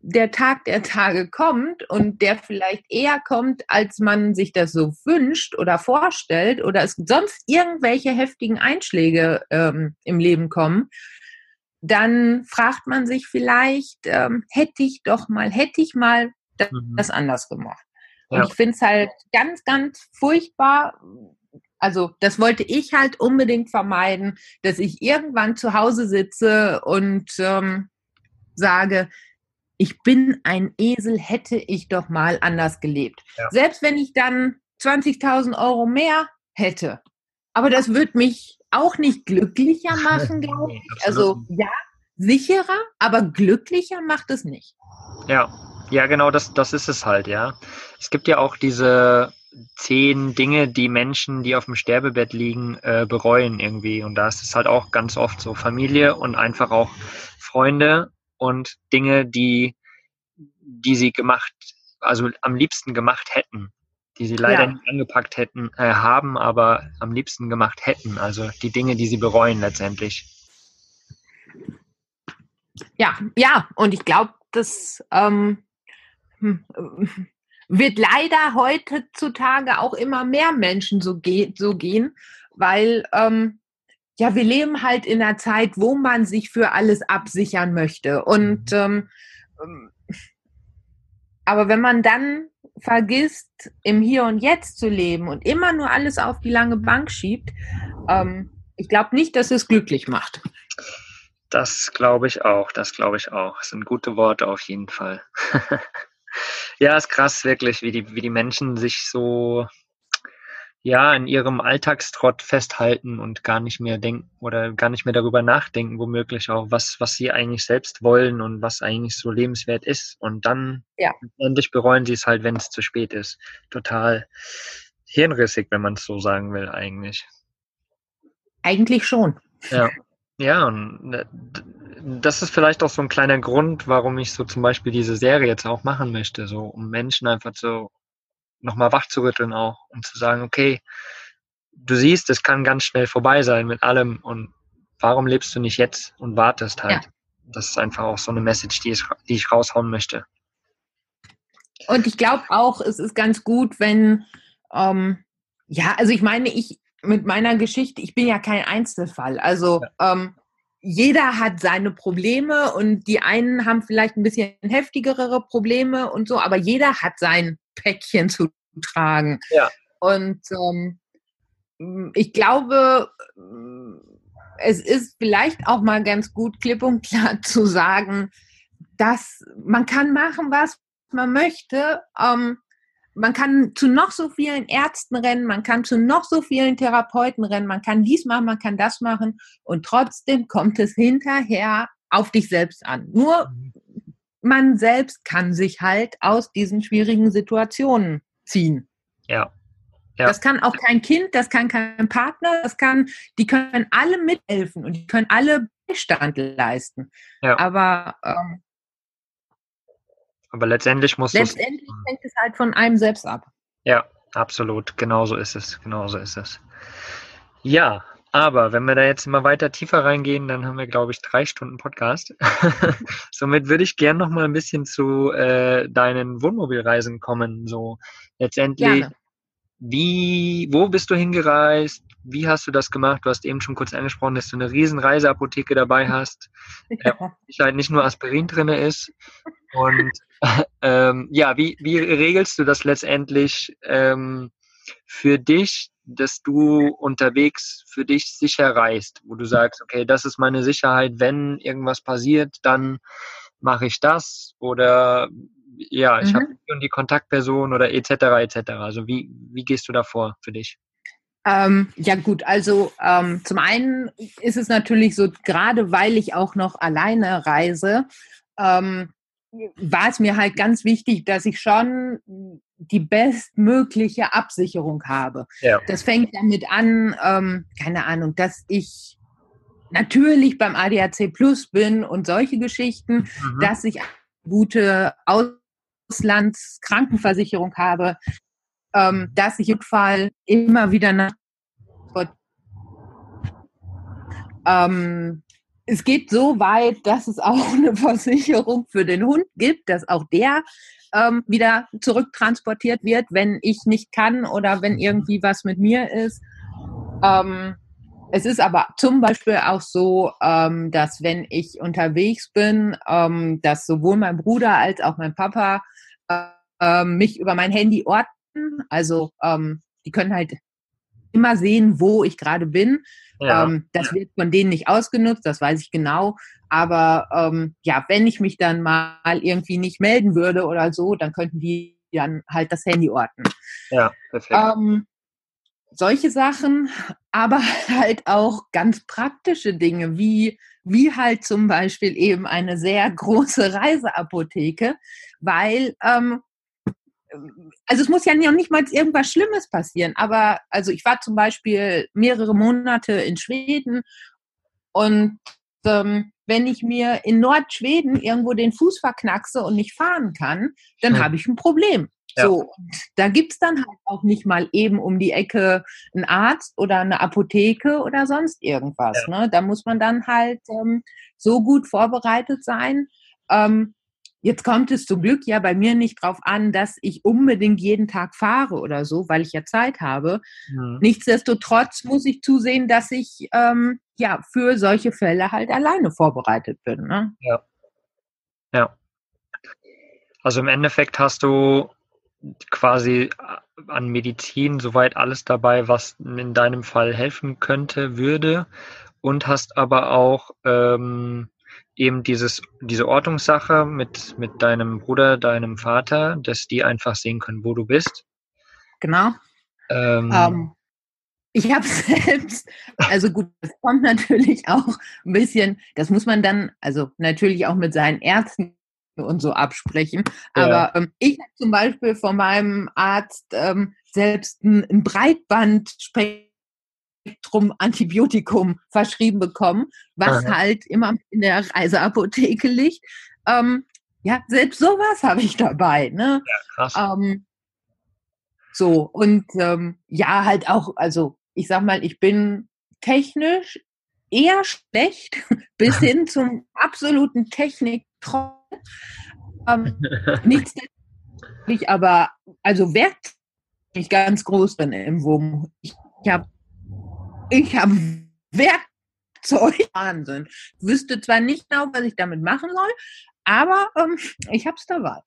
der Tag der Tage kommt und der vielleicht eher kommt, als man sich das so wünscht oder vorstellt oder es sonst irgendwelche heftigen Einschläge ähm, im Leben kommen, dann fragt man sich vielleicht, ähm, hätte ich doch mal, hätte ich mal das, mhm. das anders gemacht. Und ja. ich finde es halt ganz, ganz furchtbar. Also das wollte ich halt unbedingt vermeiden, dass ich irgendwann zu Hause sitze und ähm, sage, ich bin ein Esel, hätte ich doch mal anders gelebt. Ja. Selbst wenn ich dann 20.000 Euro mehr hätte. Aber das würde mich auch nicht glücklicher machen, glaube ich. Also ja, sicherer, aber glücklicher macht es nicht. Ja, ja, genau, das, das ist es halt, ja. Es gibt ja auch diese zehn Dinge, die Menschen, die auf dem Sterbebett liegen, äh, bereuen irgendwie. Und da ist es halt auch ganz oft so Familie und einfach auch Freunde und Dinge, die, die sie gemacht, also am liebsten gemacht hätten, die sie leider ja. nicht angepackt hätten, äh, haben, aber am liebsten gemacht hätten. Also die Dinge, die sie bereuen letztendlich. Ja, ja, und ich glaube, das ähm, hm, wird leider heutzutage auch immer mehr Menschen so, ge so gehen, weil ähm, ja, wir leben halt in einer Zeit, wo man sich für alles absichern möchte. Und mhm. ähm, aber wenn man dann vergisst, im Hier und Jetzt zu leben und immer nur alles auf die lange Bank schiebt, ähm, ich glaube nicht, dass es glücklich macht. Das glaube ich auch, das glaube ich auch. Das sind gute Worte auf jeden Fall. ja, ist krass wirklich, wie die, wie die Menschen sich so ja in ihrem Alltagstrott festhalten und gar nicht mehr denken oder gar nicht mehr darüber nachdenken, womöglich auch, was, was sie eigentlich selbst wollen und was eigentlich so lebenswert ist. Und dann ja. endlich bereuen sie es halt, wenn es zu spät ist. Total hirnrissig, wenn man es so sagen will, eigentlich. Eigentlich schon. Ja. Ja, und äh, das ist vielleicht auch so ein kleiner Grund, warum ich so zum Beispiel diese Serie jetzt auch machen möchte, so um Menschen einfach so nochmal wachzurütteln auch und zu sagen, okay, du siehst, es kann ganz schnell vorbei sein mit allem und warum lebst du nicht jetzt und wartest halt? Ja. Das ist einfach auch so eine Message, die ich, die ich raushauen möchte. Und ich glaube auch, es ist ganz gut, wenn, ähm, ja, also ich meine, ich mit meiner Geschichte, ich bin ja kein Einzelfall. Also ja. ähm, jeder hat seine Probleme und die einen haben vielleicht ein bisschen heftigere Probleme und so, aber jeder hat sein Päckchen zu tragen. Ja. Und ähm, ich glaube, es ist vielleicht auch mal ganz gut, klipp und klar zu sagen, dass man kann machen, was man möchte. Ähm, man kann zu noch so vielen Ärzten rennen, man kann zu noch so vielen Therapeuten rennen, man kann dies machen, man kann das machen und trotzdem kommt es hinterher auf dich selbst an. Nur mhm man selbst kann sich halt aus diesen schwierigen Situationen ziehen. Ja. ja. Das kann auch kein Kind, das kann kein Partner, das kann, die können alle mithelfen und die können alle Beistand leisten. Ja. Aber, ähm, aber letztendlich muss letztendlich hängt es halt von einem selbst ab. Ja, absolut. Genauso ist es. Genauso ist es. Ja, aber wenn wir da jetzt immer weiter tiefer reingehen, dann haben wir, glaube ich, drei Stunden Podcast. Somit würde ich gern noch mal ein bisschen zu äh, deinen Wohnmobilreisen kommen. So letztendlich, Gerne. wie, wo bist du hingereist? Wie hast du das gemacht? Du hast eben schon kurz angesprochen, dass du eine riesen Reiseapotheke dabei hast. Ja. Äh, halt nicht nur Aspirin drin ist. Und ähm, ja, wie, wie regelst du das letztendlich ähm, für dich, dass du unterwegs für dich sicher reist, wo du sagst, okay, das ist meine Sicherheit, wenn irgendwas passiert, dann mache ich das oder ja, ich mhm. habe die, Kontaktperson oder etc. etc. Also wie, wie gehst du da vor für dich? Ähm, ja gut, also ähm, zum einen ist es natürlich so, gerade weil ich auch noch alleine reise, ähm, war es mir halt ganz wichtig, dass ich schon die bestmögliche Absicherung habe. Ja. Das fängt damit an, ähm, keine Ahnung, dass ich natürlich beim ADAC Plus bin und solche Geschichten, mhm. dass ich eine gute Auslandskrankenversicherung habe, ähm, dass ich im Fall immer wieder nach ähm, es geht so weit, dass es auch eine Versicherung für den Hund gibt, dass auch der ähm, wieder zurücktransportiert wird, wenn ich nicht kann oder wenn irgendwie was mit mir ist. Ähm, es ist aber zum Beispiel auch so, ähm, dass wenn ich unterwegs bin, ähm, dass sowohl mein Bruder als auch mein Papa äh, mich über mein Handy orten. Also ähm, die können halt immer sehen, wo ich gerade bin. Ja. Ähm, das wird von denen nicht ausgenutzt, das weiß ich genau. Aber ähm, ja, wenn ich mich dann mal irgendwie nicht melden würde oder so, dann könnten die dann halt das Handy orten. Ja, perfekt. Ähm, solche Sachen, aber halt auch ganz praktische Dinge, wie, wie halt zum Beispiel eben eine sehr große Reiseapotheke, weil ähm, also es muss ja noch nicht mal irgendwas Schlimmes passieren, aber also ich war zum Beispiel mehrere Monate in Schweden und ähm, wenn ich mir in Nordschweden irgendwo den Fuß verknackse und nicht fahren kann, dann hm. habe ich ein Problem. Ja. So, da gibt's dann halt auch nicht mal eben um die Ecke einen Arzt oder eine Apotheke oder sonst irgendwas. Ja. Ne? Da muss man dann halt ähm, so gut vorbereitet sein, ähm, Jetzt kommt es zum Glück ja bei mir nicht drauf an, dass ich unbedingt jeden Tag fahre oder so, weil ich ja Zeit habe. Mhm. Nichtsdestotrotz muss ich zusehen, dass ich ähm, ja für solche Fälle halt alleine vorbereitet bin. Ne? Ja. Ja. Also im Endeffekt hast du quasi an Medizin soweit alles dabei, was in deinem Fall helfen könnte, würde und hast aber auch ähm, eben dieses, diese Ortungssache mit, mit deinem Bruder, deinem Vater, dass die einfach sehen können, wo du bist. Genau. Ähm, um, ähm, ich habe selbst, also gut, das kommt natürlich auch ein bisschen, das muss man dann, also natürlich auch mit seinen Ärzten und so absprechen. Aber ja. ähm, ich habe zum Beispiel von meinem Arzt ähm, selbst ein, ein Breitbandspektrum Antibiotikum verschrieben bekommen, was Aha. halt immer in der Reiseapotheke liegt. Ähm, ja, selbst sowas habe ich dabei. Ne? Ja, krass. Ähm, so, und ähm, ja, halt auch, also ich sag mal, ich bin technisch eher schlecht bis hin zum absoluten Techniktroll. Ähm, nichtsdestotrotz, aber also Wert ich ganz groß bin im WUM. Ich habe ich hab Werkzeug, Wahnsinn. Wüsste zwar nicht genau, was ich damit machen soll, aber ähm, ich habe es dabei.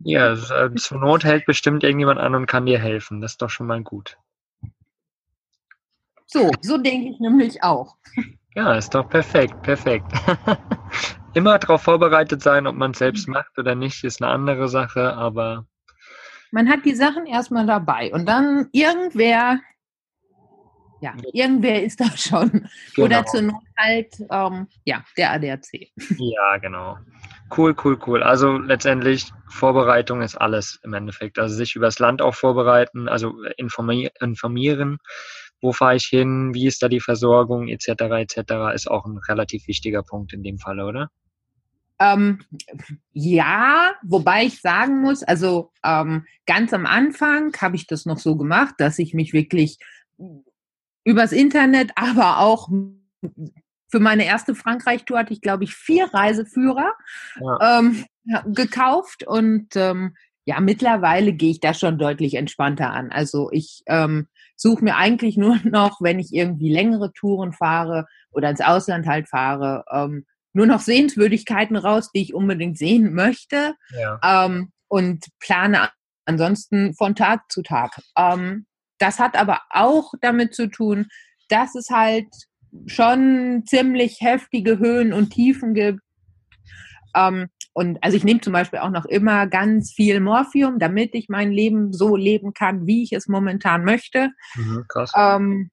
Ja, äh, zur Not hält bestimmt irgendjemand an und kann dir helfen. Das ist doch schon mal gut. So, so denke ich nämlich auch. Ja, ist doch perfekt, perfekt. Immer darauf vorbereitet sein, ob man es selbst macht oder nicht, ist eine andere Sache, aber. Man hat die Sachen erstmal dabei und dann irgendwer, ja, irgendwer ist da schon. Genau. Oder zur Not halt, ähm, ja, der ADAC. Ja, genau. Cool, cool, cool. Also letztendlich Vorbereitung ist alles im Endeffekt. Also sich übers Land auch vorbereiten, also informieren, wo fahre ich hin, wie ist da die Versorgung etc. etc. ist auch ein relativ wichtiger Punkt in dem Fall, oder? Ähm, ja, wobei ich sagen muss, also ähm, ganz am Anfang habe ich das noch so gemacht, dass ich mich wirklich übers Internet, aber auch für meine erste Frankreich-Tour hatte ich, glaube ich, vier Reiseführer ja. ähm, gekauft und ähm, ja, mittlerweile gehe ich da schon deutlich entspannter an. Also ich ähm, suche mir eigentlich nur noch, wenn ich irgendwie längere Touren fahre oder ins Ausland halt fahre, ähm, nur noch Sehenswürdigkeiten raus, die ich unbedingt sehen möchte ja. ähm, und plane ansonsten von Tag zu Tag. Ähm, das hat aber auch damit zu tun, dass es halt schon ziemlich heftige Höhen und Tiefen gibt. Ähm, und also ich nehme zum Beispiel auch noch immer ganz viel Morphium, damit ich mein Leben so leben kann, wie ich es momentan möchte. Mhm, krass. Ähm,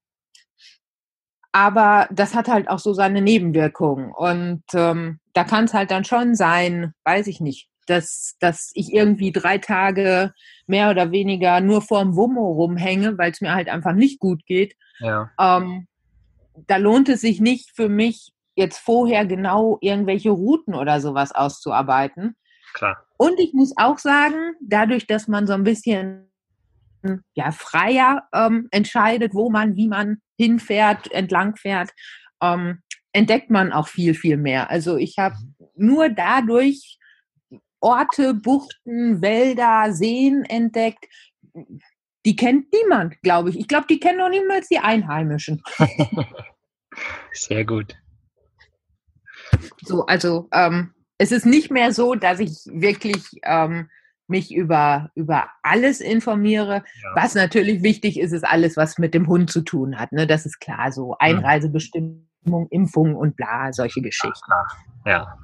aber das hat halt auch so seine Nebenwirkungen. Und ähm, da kann es halt dann schon sein, weiß ich nicht, dass, dass ich irgendwie drei Tage mehr oder weniger nur vorm Wummo rumhänge, weil es mir halt einfach nicht gut geht. Ja. Ähm, da lohnt es sich nicht für mich, jetzt vorher genau irgendwelche Routen oder sowas auszuarbeiten. Klar. Und ich muss auch sagen, dadurch, dass man so ein bisschen ja, freier ähm, entscheidet, wo man, wie man hinfährt, entlangfährt, ähm, entdeckt man auch viel, viel mehr. Also ich habe mhm. nur dadurch Orte, Buchten, Wälder, Seen entdeckt. Die kennt niemand, glaube ich. Ich glaube, die kennen noch niemals die Einheimischen. Sehr gut. So, also ähm, es ist nicht mehr so, dass ich wirklich ähm, mich über, über alles informiere. Ja. Was natürlich wichtig ist, ist alles, was mit dem Hund zu tun hat. Ne? Das ist klar, so mhm. Einreisebestimmung, Impfung und bla, solche Geschichten. Ja.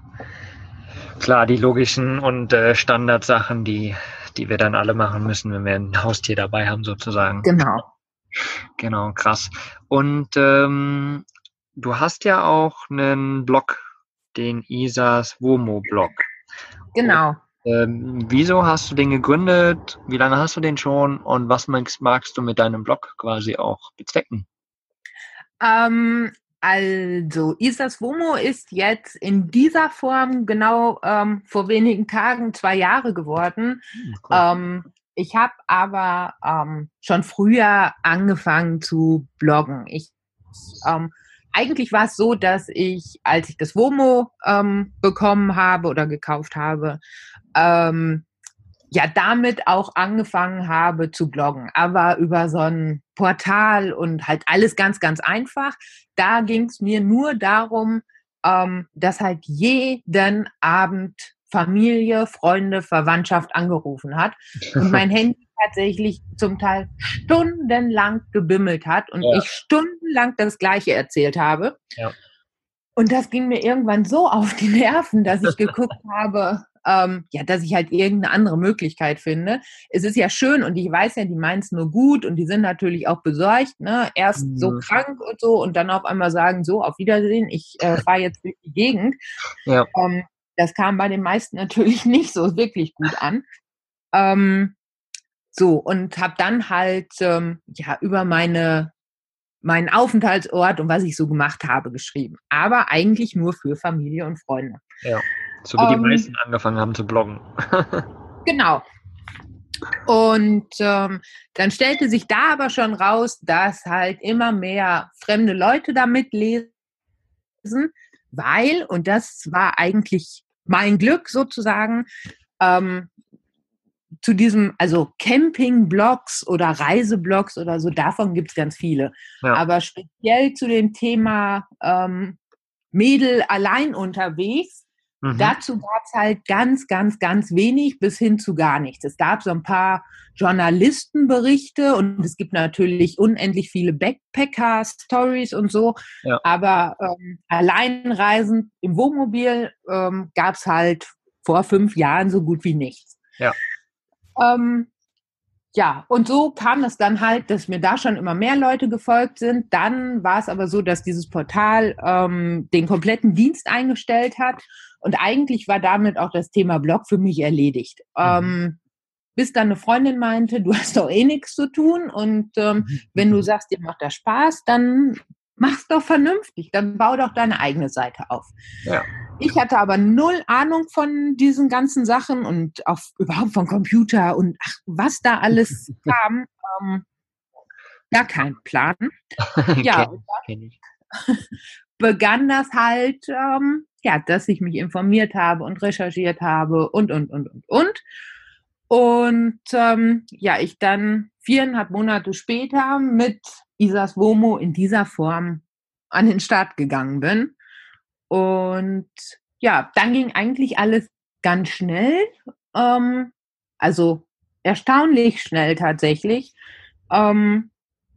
Klar, die logischen und äh, Standardsachen, die, die wir dann alle machen müssen, wenn wir ein Haustier dabei haben, sozusagen. Genau. Genau, krass. Und ähm, du hast ja auch einen Blog, den Isas Womo-Blog. Genau. Ähm, wieso hast du den gegründet? Wie lange hast du den schon? Und was magst, magst du mit deinem Blog quasi auch bezwecken? Ähm, also, Isas Womo ist jetzt in dieser Form genau ähm, vor wenigen Tagen zwei Jahre geworden. Hm, cool. Ähm, ich habe aber ähm, schon früher angefangen zu bloggen. Ich ähm, eigentlich war es so, dass ich, als ich das WOMO ähm, bekommen habe oder gekauft habe, ähm, ja damit auch angefangen habe zu bloggen, aber über so ein Portal und halt alles ganz, ganz einfach. Da ging es mir nur darum, ähm, dass halt jeden Abend Familie, Freunde, Verwandtschaft angerufen hat und mein Handy tatsächlich zum Teil stundenlang gebimmelt hat und ja. ich stundenlang das Gleiche erzählt habe. Ja. Und das ging mir irgendwann so auf die Nerven, dass ich geguckt habe, ähm, ja, dass ich halt irgendeine andere Möglichkeit finde. Es ist ja schön und ich weiß ja, die meinen es nur gut und die sind natürlich auch besorgt, ne? Erst mhm. so krank und so und dann auf einmal sagen, so, auf Wiedersehen, ich äh, fahre jetzt durch die Gegend. Ja. Ähm, das kam bei den meisten natürlich nicht so wirklich gut an. Ähm, so, und habe dann halt ähm, ja über meine meinen Aufenthaltsort und was ich so gemacht habe geschrieben. Aber eigentlich nur für Familie und Freunde. Ja. So wie die ähm, meisten angefangen haben zu bloggen. genau. Und ähm, dann stellte sich da aber schon raus, dass halt immer mehr fremde Leute damit lesen, weil, und das war eigentlich mein Glück sozusagen, ähm, zu diesem, also Camping-Blogs oder Reiseblogs oder so, davon gibt es ganz viele. Ja. Aber speziell zu dem Thema ähm, Mädel allein unterwegs Mhm. Dazu gab es halt ganz, ganz, ganz wenig bis hin zu gar nichts. Es gab so ein paar Journalistenberichte und es gibt natürlich unendlich viele Backpacker-Stories und so. Ja. Aber ähm, Alleinreisen im Wohnmobil ähm, gab es halt vor fünf Jahren so gut wie nichts. Ja. Ähm, ja, und so kam es dann halt, dass mir da schon immer mehr Leute gefolgt sind. Dann war es aber so, dass dieses Portal ähm, den kompletten Dienst eingestellt hat und eigentlich war damit auch das Thema Blog für mich erledigt. Mhm. Ähm, bis dann eine Freundin meinte, du hast doch eh nichts zu tun und ähm, mhm. wenn du mhm. sagst, dir macht das Spaß, dann mach's doch vernünftig, dann bau doch deine eigene Seite auf. Ja. Ich hatte aber null Ahnung von diesen ganzen Sachen und auch überhaupt von Computer und ach, was da alles kam. Ähm, gar kein Plan. ja, kenn, kenn begann das halt ähm, ja, dass ich mich informiert habe und recherchiert habe und, und, und, und, und. Und ähm, ja, ich dann viereinhalb Monate später mit Isas Womo in dieser Form an den Start gegangen bin. Und ja, dann ging eigentlich alles ganz schnell. Ähm, also erstaunlich schnell tatsächlich. Ähm,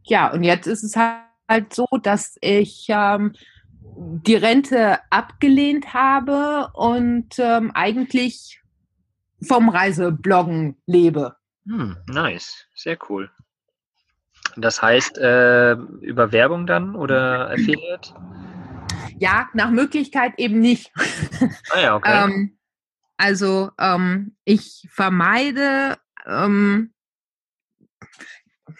ja, und jetzt ist es halt so, dass ich ähm, die Rente abgelehnt habe und ähm, eigentlich vom Reisebloggen lebe. Hm, nice, sehr cool. Das heißt, äh, über Werbung dann oder Affiliate? Ja, nach Möglichkeit eben nicht. Ah ja, okay. ähm, also ähm, ich vermeide, ähm,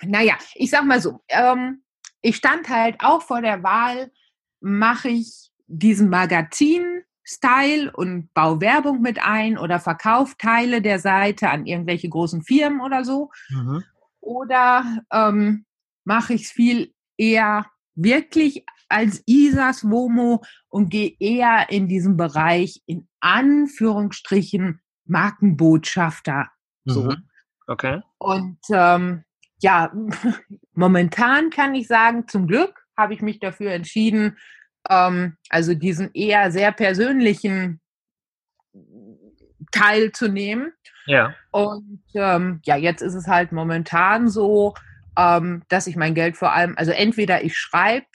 naja, ich sag mal so, ähm, ich stand halt auch vor der Wahl, mache ich diesen Magazin-Style und baue Werbung mit ein oder verkaufe Teile der Seite an irgendwelche großen Firmen oder so. Mhm. Oder ähm, mache ich es viel eher wirklich als Isas Womo und gehe eher in diesem Bereich in Anführungsstrichen Markenbotschafter. So. Mhm. Okay. Und ähm, ja, momentan kann ich sagen, zum Glück habe ich mich dafür entschieden, ähm, also diesen eher sehr persönlichen Teil zu nehmen. Ja. Und ähm, ja, jetzt ist es halt momentan so, ähm, dass ich mein Geld vor allem, also entweder ich schreibe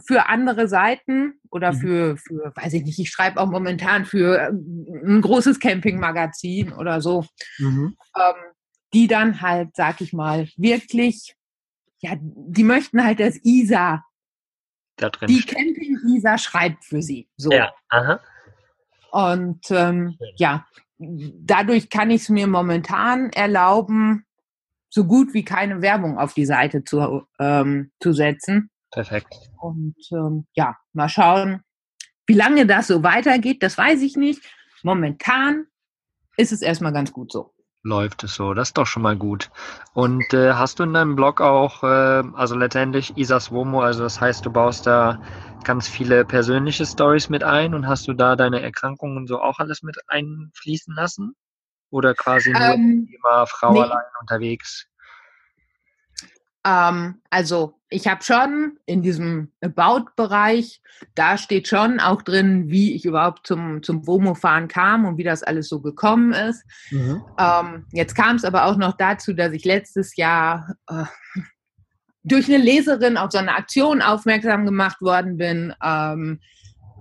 für andere Seiten oder mhm. für, für, weiß ich nicht, ich schreibe auch momentan für äh, ein großes Campingmagazin oder so, mhm. ähm, die dann halt, sag ich mal, wirklich, ja, die möchten halt, dass Isa da Die Camping-Isa schreibt für sie. So. Ja, aha. Und ähm, ja, dadurch kann ich es mir momentan erlauben, so gut wie keine Werbung auf die Seite zu, ähm, zu setzen. Perfekt. Und ähm, ja, mal schauen, wie lange das so weitergeht, das weiß ich nicht. Momentan ist es erstmal ganz gut so läuft es so. Das ist doch schon mal gut. Und äh, hast du in deinem Blog auch, äh, also letztendlich Isas Womo, also das heißt, du baust da ganz viele persönliche Stories mit ein und hast du da deine Erkrankungen so auch alles mit einfließen lassen? Oder quasi nur ähm, Thema Frau nee. allein unterwegs? Ähm, also ich habe schon in diesem About-Bereich, da steht schon auch drin, wie ich überhaupt zum, zum WOMO-Fahren kam und wie das alles so gekommen ist. Mhm. Ähm, jetzt kam es aber auch noch dazu, dass ich letztes Jahr äh, durch eine Leserin auf so eine Aktion aufmerksam gemacht worden bin, ähm,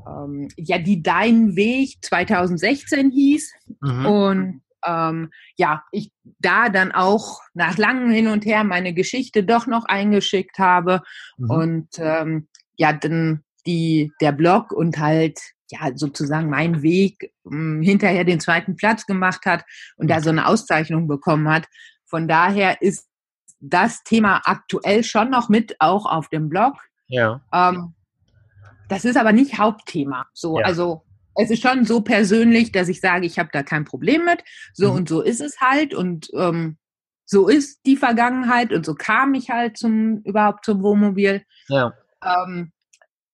ähm, ja, die Dein Weg 2016 hieß. Mhm. Und ähm, ja, ich da dann auch nach langem Hin und Her meine Geschichte doch noch eingeschickt habe mhm. und ähm, ja, dann die, der Blog und halt ja sozusagen mein Weg ähm, hinterher den zweiten Platz gemacht hat und da so eine Auszeichnung bekommen hat. Von daher ist das Thema aktuell schon noch mit auch auf dem Blog. Ja. Ähm, das ist aber nicht Hauptthema. So, ja. also es ist schon so persönlich, dass ich sage, ich habe da kein Problem mit. So mhm. und so ist es halt und ähm, so ist die Vergangenheit und so kam ich halt zum überhaupt zum Wohnmobil. Ja. Ähm,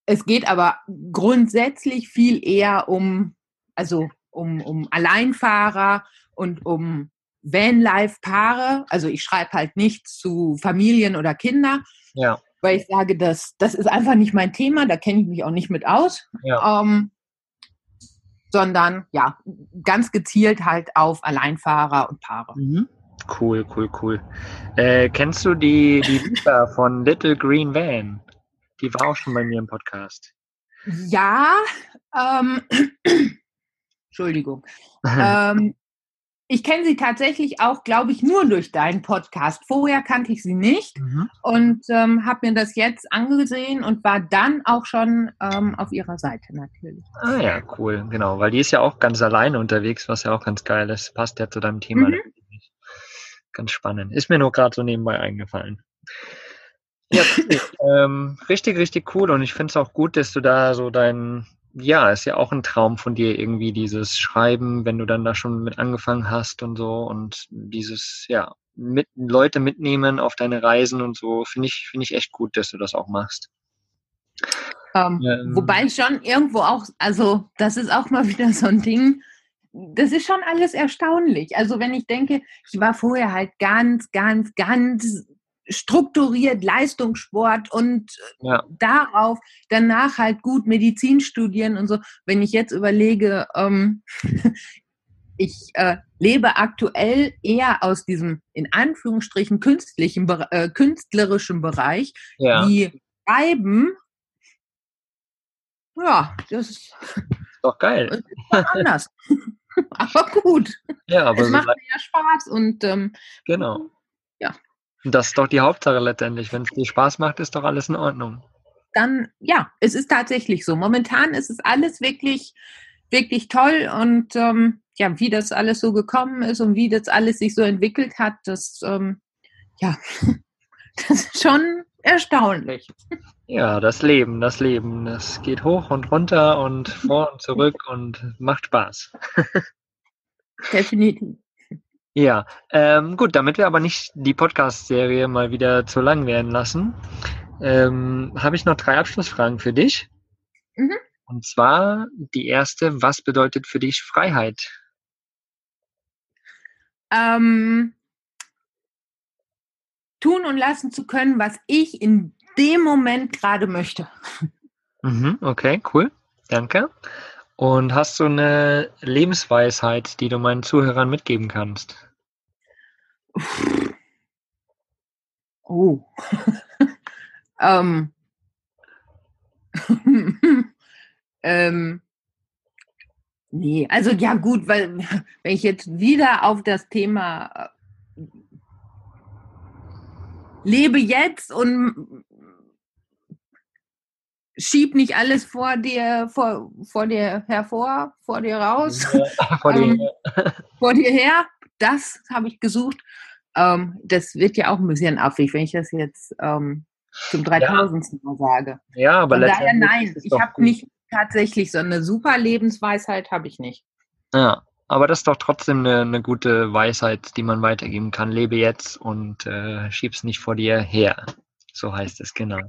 es geht aber grundsätzlich viel eher um, also um, um Alleinfahrer und um Vanlife-Paare. Also ich schreibe halt nicht zu Familien oder Kinder. Ja. Weil ich sage, das, das ist einfach nicht mein Thema, da kenne ich mich auch nicht mit aus. Ja. Ähm, sondern ja, ganz gezielt halt auf Alleinfahrer und Paare. Mhm. Cool, cool, cool. Äh, kennst du die, die Lisa von Little Green Van? Die war auch schon bei mir im Podcast. Ja, ähm, Entschuldigung. ähm, ich kenne sie tatsächlich auch, glaube ich, nur durch deinen Podcast. Vorher kannte ich sie nicht mhm. und ähm, habe mir das jetzt angesehen und war dann auch schon ähm, auf ihrer Seite natürlich. Ah ja, cool, genau, weil die ist ja auch ganz alleine unterwegs, was ja auch ganz geil ist. Passt ja zu deinem Thema. Mhm. Ganz spannend. Ist mir nur gerade so nebenbei eingefallen. Ja, ähm, richtig, richtig cool und ich finde es auch gut, dass du da so deinen ja, ist ja auch ein Traum von dir irgendwie dieses Schreiben, wenn du dann da schon mit angefangen hast und so und dieses, ja, mit Leute mitnehmen auf deine Reisen und so, finde ich, finde ich echt gut, dass du das auch machst. Um, ähm, ähm, wobei schon irgendwo auch, also das ist auch mal wieder so ein Ding, das ist schon alles erstaunlich. Also wenn ich denke, ich war vorher halt ganz, ganz, ganz strukturiert Leistungssport und ja. darauf danach halt gut Medizin studieren und so. Wenn ich jetzt überlege, ähm, ich äh, lebe aktuell eher aus diesem in Anführungsstrichen künstlichen, äh, künstlerischen Bereich, ja. wie Schreiben. Ja, das ist doch geil. Ist anders. aber gut. Ja, aber es macht mir ja Spaß und ähm, genau. Ja. Und das ist doch die Hauptsache letztendlich. Wenn es dir Spaß macht, ist doch alles in Ordnung. Dann, ja, es ist tatsächlich so. Momentan ist es alles wirklich, wirklich toll und ähm, ja, wie das alles so gekommen ist und wie das alles sich so entwickelt hat, das, ähm, ja, das ist schon erstaunlich. Ja, das Leben, das Leben, das geht hoch und runter und vor und zurück und macht Spaß. Definitiv. Ja, ähm, gut, damit wir aber nicht die Podcast-Serie mal wieder zu lang werden lassen, ähm, habe ich noch drei Abschlussfragen für dich. Mhm. Und zwar die erste, was bedeutet für dich Freiheit? Ähm, tun und lassen zu können, was ich in dem Moment gerade möchte. Mhm, okay, cool. Danke. Und hast du eine Lebensweisheit, die du meinen Zuhörern mitgeben kannst? Oh. ähm. ähm. Nee, also ja gut, weil wenn ich jetzt wieder auf das Thema äh, lebe jetzt und schieb nicht alles vor dir, vor, vor dir hervor, vor dir raus, ja, vor, ähm, dir. vor dir her, das habe ich gesucht. Ähm, das wird ja auch ein bisschen affig, wenn ich das jetzt ähm, zum 3000. Ja. Mal sage. Ja, aber Von daher nein, ich habe nicht tatsächlich so eine super Lebensweisheit, habe ich nicht. Ja, aber das ist doch trotzdem eine, eine, gute Weisheit, die man weitergeben kann. Lebe jetzt und äh, schieb's nicht vor dir her. So heißt es, genau.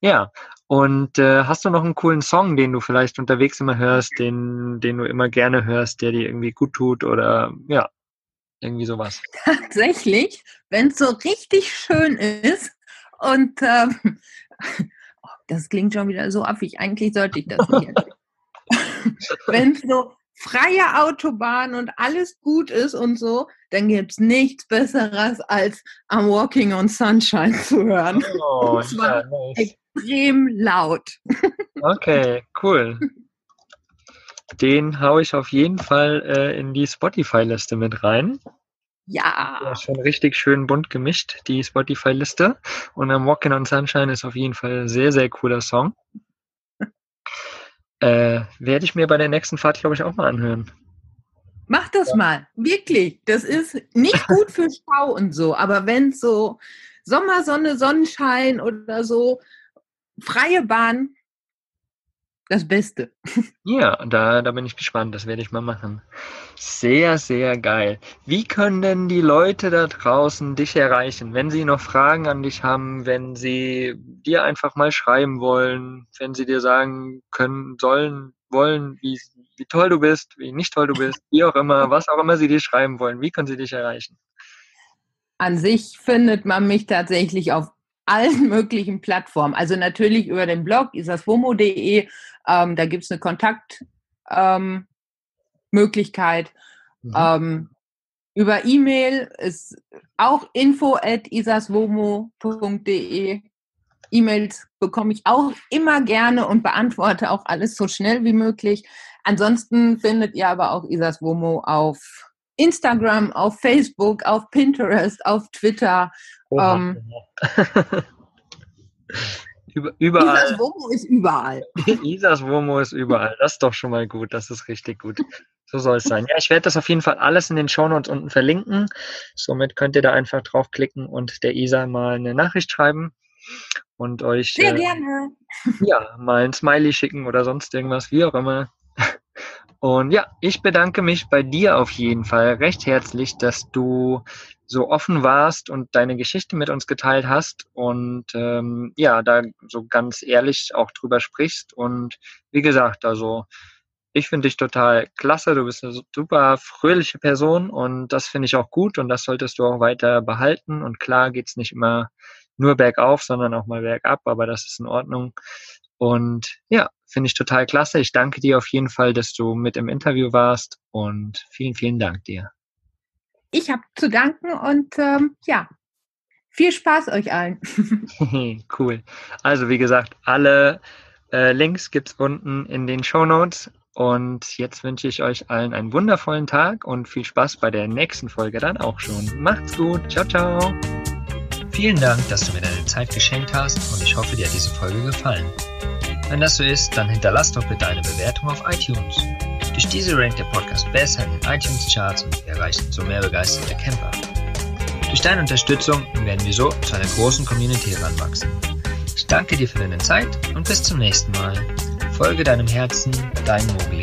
Ja, und äh, hast du noch einen coolen Song, den du vielleicht unterwegs immer hörst, den, den du immer gerne hörst, der dir irgendwie gut tut oder ja, irgendwie sowas. Tatsächlich, wenn es so richtig schön ist Und ähm, oh, das klingt schon wieder so affig. Eigentlich sollte ich das nicht. Wenn so freie Autobahn und alles gut ist und so, dann gibt es nichts Besseres, als am Walking on Sunshine zu hören. Oh, und zwar ja, nice. extrem laut. Okay, cool. Den haue ich auf jeden Fall äh, in die Spotify-Liste mit rein. Ja. ja. Schon richtig schön bunt gemischt, die Spotify-Liste. Und am Walking on Sunshine ist auf jeden Fall ein sehr, sehr cooler Song. Äh, werde ich mir bei der nächsten Fahrt, glaube ich, auch mal anhören. Mach das ja. mal, wirklich. Das ist nicht gut für Stau und so, aber wenn so Sommersonne, Sonnenschein oder so, freie Bahn, das Beste. Ja, da, da bin ich gespannt. Das werde ich mal machen. Sehr, sehr geil. Wie können denn die Leute da draußen dich erreichen, wenn sie noch Fragen an dich haben, wenn sie dir einfach mal schreiben wollen, wenn sie dir sagen können, sollen, wollen, wie, wie toll du bist, wie nicht toll du bist, wie auch immer, was auch immer sie dir schreiben wollen. Wie können sie dich erreichen? An sich findet man mich tatsächlich auf allen möglichen Plattformen. Also natürlich über den Blog isaswomo.de, ähm, da gibt es eine Kontaktmöglichkeit. Ähm, mhm. ähm, über E-Mail ist auch info at isaswomo.de. E-Mails bekomme ich auch immer gerne und beantworte auch alles so schnell wie möglich. Ansonsten findet ihr aber auch Isas Womo auf Instagram, auf Facebook, auf Pinterest, auf Twitter ähm, überall. Isas Womo ist überall. Isas Womo ist überall. Das ist doch schon mal gut. Das ist richtig gut. So soll es sein. Ja, ich werde das auf jeden Fall alles in den Shownotes unten verlinken. Somit könnt ihr da einfach draufklicken und der Isa mal eine Nachricht schreiben und euch Sehr äh, gerne. ja mal ein Smiley schicken oder sonst irgendwas, wie auch immer. Und ja, ich bedanke mich bei dir auf jeden Fall recht herzlich, dass du so offen warst und deine Geschichte mit uns geteilt hast und ähm, ja, da so ganz ehrlich auch drüber sprichst. Und wie gesagt, also ich finde dich total klasse. Du bist eine super fröhliche Person und das finde ich auch gut und das solltest du auch weiter behalten. Und klar geht's nicht immer nur bergauf, sondern auch mal bergab, aber das ist in Ordnung. Und ja, finde ich total klasse. Ich danke dir auf jeden Fall, dass du mit im Interview warst und vielen, vielen Dank dir. Ich habe zu danken und ähm, ja, viel Spaß euch allen. cool. Also wie gesagt, alle äh, Links gibt es unten in den Show Notes. Und jetzt wünsche ich euch allen einen wundervollen Tag und viel Spaß bei der nächsten Folge dann auch schon. Macht's gut. Ciao, ciao. Vielen Dank, dass du mir deine Zeit geschenkt hast und ich hoffe, dir hat diese Folge gefallen. Wenn das so ist, dann hinterlass doch bitte eine Bewertung auf iTunes. Durch diese rankt der Podcast besser in den iTunes-Charts und wir erreichen so mehr begeisterte Camper. Durch deine Unterstützung werden wir so zu einer großen Community heranwachsen. Ich danke dir für deine Zeit und bis zum nächsten Mal. Folge deinem Herzen, dein Mogli.